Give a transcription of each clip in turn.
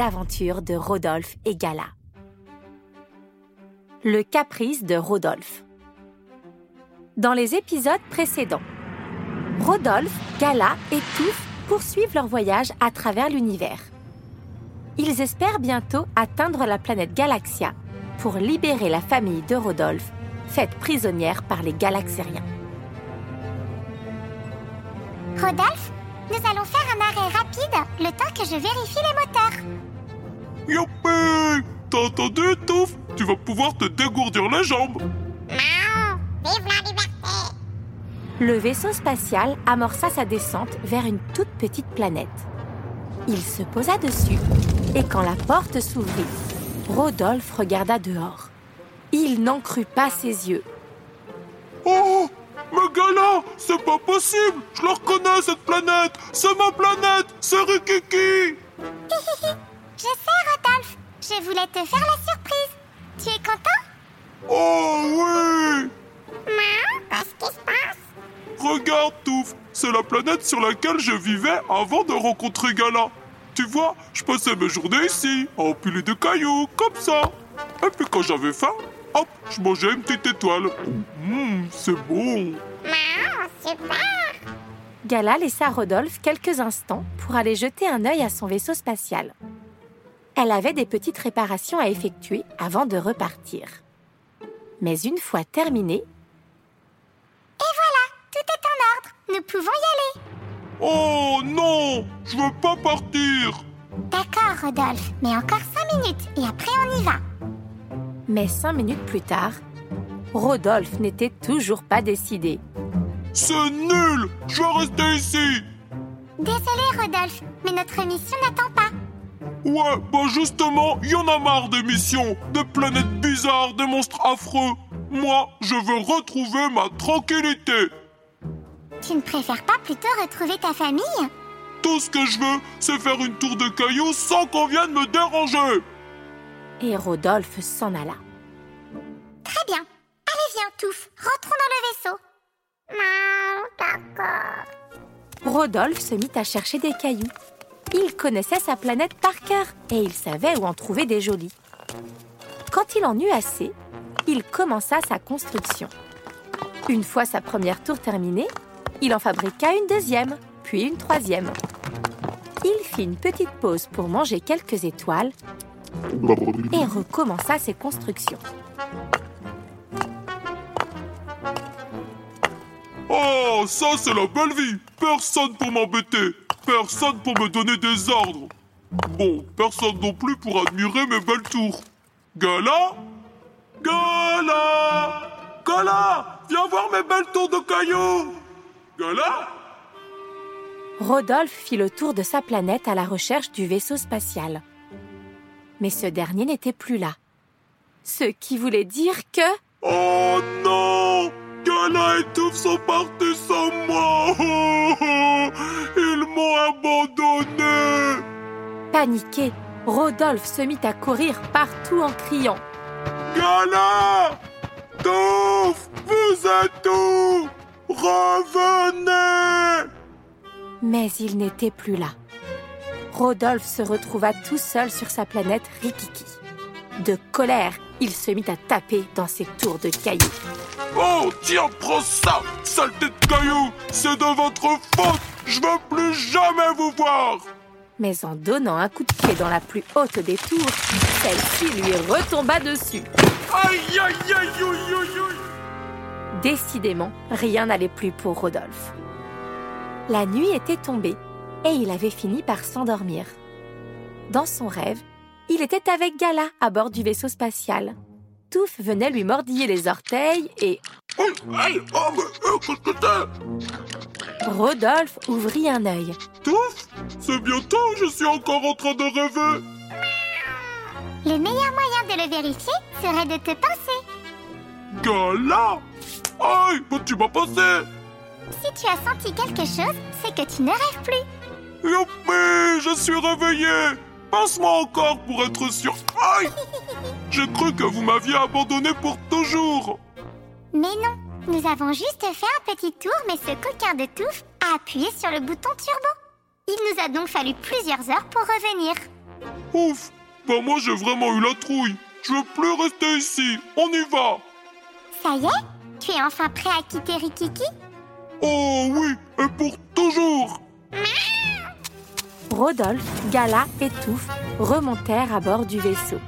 De Rodolphe et Gala. Le caprice de Rodolphe. Dans les épisodes précédents, Rodolphe, Gala et Touffe poursuivent leur voyage à travers l'univers. Ils espèrent bientôt atteindre la planète Galaxia pour libérer la famille de Rodolphe, faite prisonnière par les Galaxériens. Rodolphe, nous allons faire un arrêt rapide le temps que je vérifie les moteurs. Youpi T'as entendu, Touffe Tu vas pouvoir te dégourdir les jambes Miaou, vive la liberté. Le vaisseau spatial amorça sa descente vers une toute petite planète. Il se posa dessus et quand la porte s'ouvrit, Rodolphe regarda dehors. Il n'en crut pas ses yeux. Oh Mais Gala C'est pas possible Je la reconnais, cette planète C'est ma planète C'est Rikiki Je sais, Rodolphe. Je voulais te faire la surprise. Tu es content? Oh oui Miaou, qu'est-ce qui se passe? Regarde, Touffe C'est la planète sur laquelle je vivais avant de rencontrer Gala. Tu vois, je passais mes journées ici, à empiler des cailloux, comme ça. Et puis quand j'avais faim, hop, je mangeais une petite étoile. Hum, c'est bon. Super. Gala laissa Rodolphe quelques instants pour aller jeter un œil à son vaisseau spatial. Elle avait des petites réparations à effectuer avant de repartir. Mais une fois terminée, Et voilà, tout est en ordre. Nous pouvons y aller. Oh non Je veux pas partir D'accord, Rodolphe, mais encore cinq minutes et après on y va. Mais cinq minutes plus tard, Rodolphe n'était toujours pas décidé. C'est nul Je vais rester ici Désolé, Rodolphe, mais notre mission n'attend pas. Ouais, bah justement, y en a marre des missions, des planètes bizarres, des monstres affreux. Moi, je veux retrouver ma tranquillité. Tu ne préfères pas plutôt retrouver ta famille? Tout ce que je veux, c'est faire une tour de cailloux sans qu'on vienne me déranger. Et Rodolphe s'en alla. Très bien. Allez, viens, Touffe. Rentrons dans le vaisseau. Non, d'accord. Rodolphe se mit à chercher des cailloux. Il connaissait sa planète par cœur et il savait où en trouver des jolis. Quand il en eut assez, il commença sa construction. Une fois sa première tour terminée, il en fabriqua une deuxième, puis une troisième. Il fit une petite pause pour manger quelques étoiles et recommença ses constructions. Oh, ça c'est la belle vie. Personne pour m'embêter. Personne pour me donner des ordres. Bon, personne non plus pour admirer mes belles tours. Gala Gala Gala Viens voir mes belles tours de cailloux Gala Rodolphe fit le tour de sa planète à la recherche du vaisseau spatial. Mais ce dernier n'était plus là. Ce qui voulait dire que... Oh non Gala et Touffe sont partis sans moi Ils m'ont abandonné Paniqué, Rodolphe se mit à courir partout en criant. Gala Touffe Vous êtes où? Revenez Mais il n'était plus là. Rodolphe se retrouva tout seul sur sa planète Rikiki. De colère, il se mit à taper dans ses tours de cailloux. Oh, tiens, prends ça, saleté de cailloux C'est de votre faute Je veux plus jamais vous voir Mais en donnant un coup de pied dans la plus haute des tours, celle-ci lui retomba dessus. Aïe, aïe, aïe, aïe, aïe, aïe Décidément, rien n'allait plus pour Rodolphe. La nuit était tombée et il avait fini par s'endormir. Dans son rêve, il était avec Gala à bord du vaisseau spatial. Touffe venait lui mordiller les orteils et Rodolphe ouvrit un œil. Touffe C'est bientôt, je suis encore en train de rêver Le meilleur moyen de le vérifier serait de te pincer. Gala? Aïe, mais tu m'as passé Si tu as senti quelque chose, c'est que tu ne rêves plus. Youpi, je suis réveillé Passe-moi encore pour être sûr. Aïe J'ai cru que vous m'aviez abandonné pour toujours Mais non, nous avons juste fait un petit tour, mais ce coquin de touffe a appuyé sur le bouton turbo. Il nous a donc fallu plusieurs heures pour revenir. Ouf Bah moi j'ai vraiment eu la trouille. Je veux plus rester ici. On y va Ça y est Tu es enfin prêt à quitter Rikiki? Oh oui, et pour toujours Rodolphe, Gala et Touffe remontèrent à bord du vaisseau.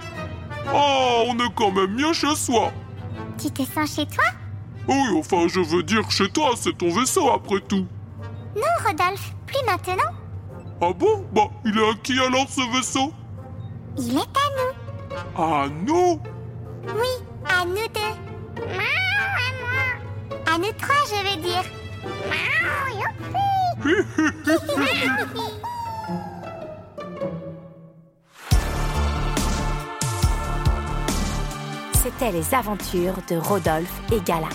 Oh, on est quand même mieux chez soi Tu te sens chez toi? Oui, enfin, je veux dire, chez toi, c'est ton vaisseau après tout. Non, Rodolphe, plus maintenant. Ah bon? Bah, il est à qui alors ce vaisseau? Il est à nous. À nous? Oui, à nous deux. À nous trois, je veux dire. Youpi C'étaient les aventures de Rodolphe et Gala.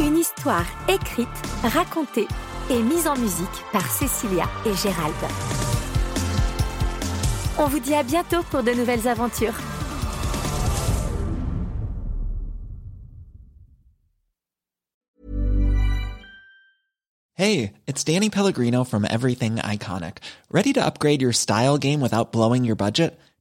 Une histoire écrite, racontée et mise en musique par Cécilia et Gérald. On vous dit à bientôt pour de nouvelles aventures. Hey, it's Danny Pellegrino from Everything Iconic. Ready to upgrade your style game without blowing your budget?